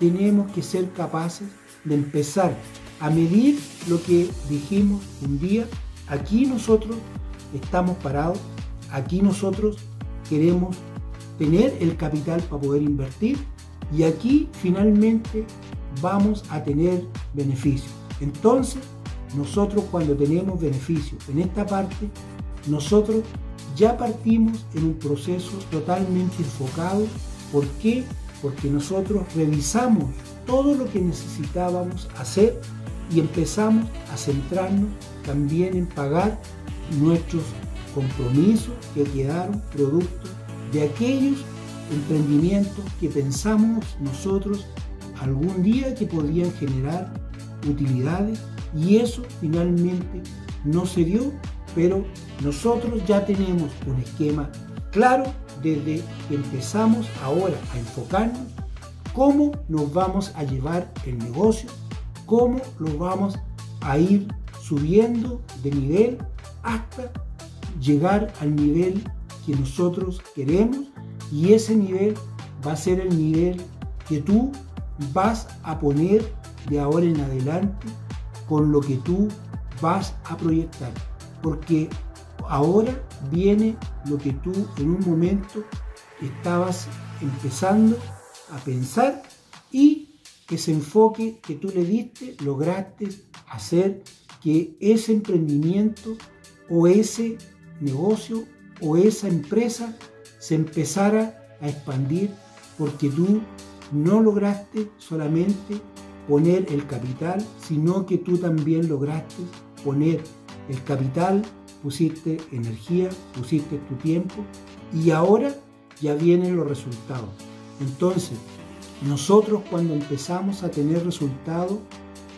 tenemos que ser capaces de empezar a medir lo que dijimos un día. Aquí nosotros estamos parados, aquí nosotros queremos tener el capital para poder invertir y aquí finalmente vamos a tener beneficios. Entonces, nosotros cuando tenemos beneficios en esta parte, nosotros ya partimos en un proceso totalmente enfocado. ¿Por qué? Porque nosotros revisamos todo lo que necesitábamos hacer y empezamos a centrarnos también en pagar nuestros compromisos que quedaron producto de aquellos emprendimientos que pensamos nosotros algún día que podían generar utilidades y eso finalmente no se dio, pero nosotros ya tenemos un esquema claro desde que empezamos ahora a enfocarnos cómo nos vamos a llevar el negocio, cómo lo vamos a ir subiendo de nivel hasta llegar al nivel que nosotros queremos y ese nivel va a ser el nivel que tú vas a poner de ahora en adelante con lo que tú vas a proyectar. Porque ahora viene lo que tú en un momento estabas empezando a pensar y ese enfoque que tú le diste lograste hacer que ese emprendimiento o ese negocio o esa empresa se empezara a expandir porque tú no lograste solamente poner el capital, sino que tú también lograste poner el capital, pusiste energía, pusiste tu tiempo y ahora ya vienen los resultados. Entonces, nosotros cuando empezamos a tener resultados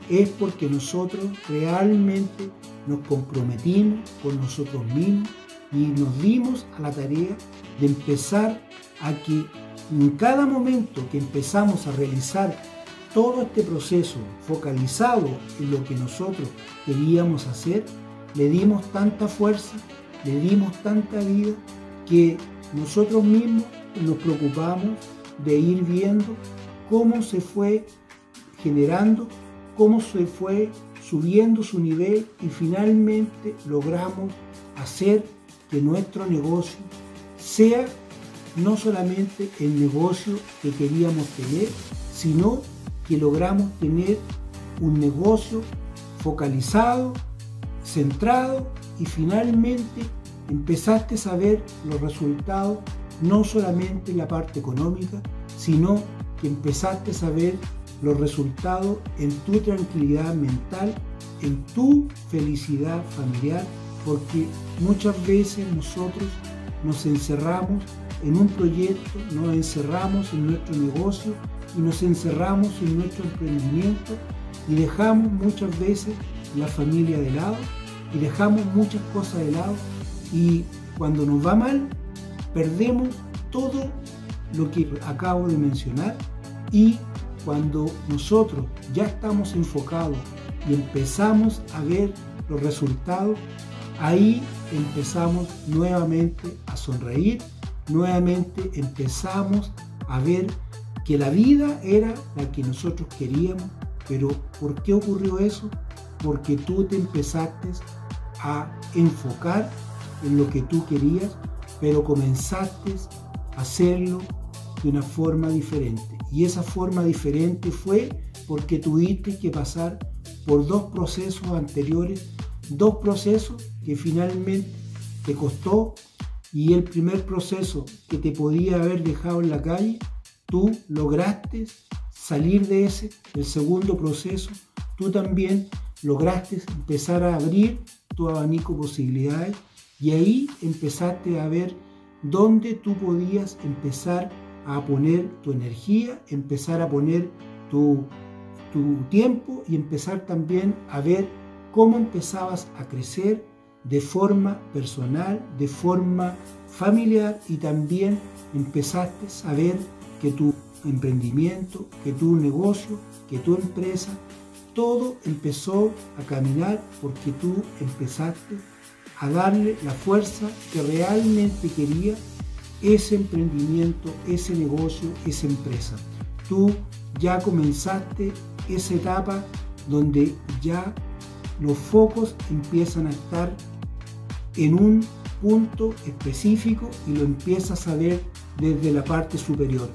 es porque nosotros realmente nos comprometimos con nosotros mismos y nos dimos a la tarea de empezar a que en cada momento que empezamos a realizar todo este proceso focalizado en lo que nosotros queríamos hacer, le dimos tanta fuerza, le dimos tanta vida, que nosotros mismos nos preocupamos de ir viendo cómo se fue generando, cómo se fue subiendo su nivel y finalmente logramos hacer que nuestro negocio sea no solamente el negocio que queríamos tener, sino que logramos tener un negocio focalizado, centrado y finalmente empezaste a ver los resultados no solamente en la parte económica, sino que empezaste a ver los resultados en tu tranquilidad mental, en tu felicidad familiar, porque muchas veces nosotros nos encerramos en un proyecto, nos encerramos en nuestro negocio y nos encerramos en nuestro emprendimiento y dejamos muchas veces la familia de lado y dejamos muchas cosas de lado. Y cuando nos va mal perdemos todo lo que acabo de mencionar. Y cuando nosotros ya estamos enfocados y empezamos a ver los resultados, ahí empezamos nuevamente a sonreír nuevamente empezamos a ver que la vida era la que nosotros queríamos, pero ¿por qué ocurrió eso? Porque tú te empezaste a enfocar en lo que tú querías, pero comenzaste a hacerlo de una forma diferente. Y esa forma diferente fue porque tuviste que pasar por dos procesos anteriores, dos procesos que finalmente te costó y el primer proceso que te podía haber dejado en la calle, tú lograste salir de ese. El segundo proceso, tú también lograste empezar a abrir tu abanico de posibilidades y ahí empezaste a ver dónde tú podías empezar a poner tu energía, empezar a poner tu, tu tiempo y empezar también a ver cómo empezabas a crecer de forma personal, de forma familiar y también empezaste a ver que tu emprendimiento, que tu negocio, que tu empresa, todo empezó a caminar porque tú empezaste a darle la fuerza que realmente quería ese emprendimiento, ese negocio, esa empresa. Tú ya comenzaste esa etapa donde ya los focos empiezan a estar en un punto específico y lo empiezas a ver desde la parte superior.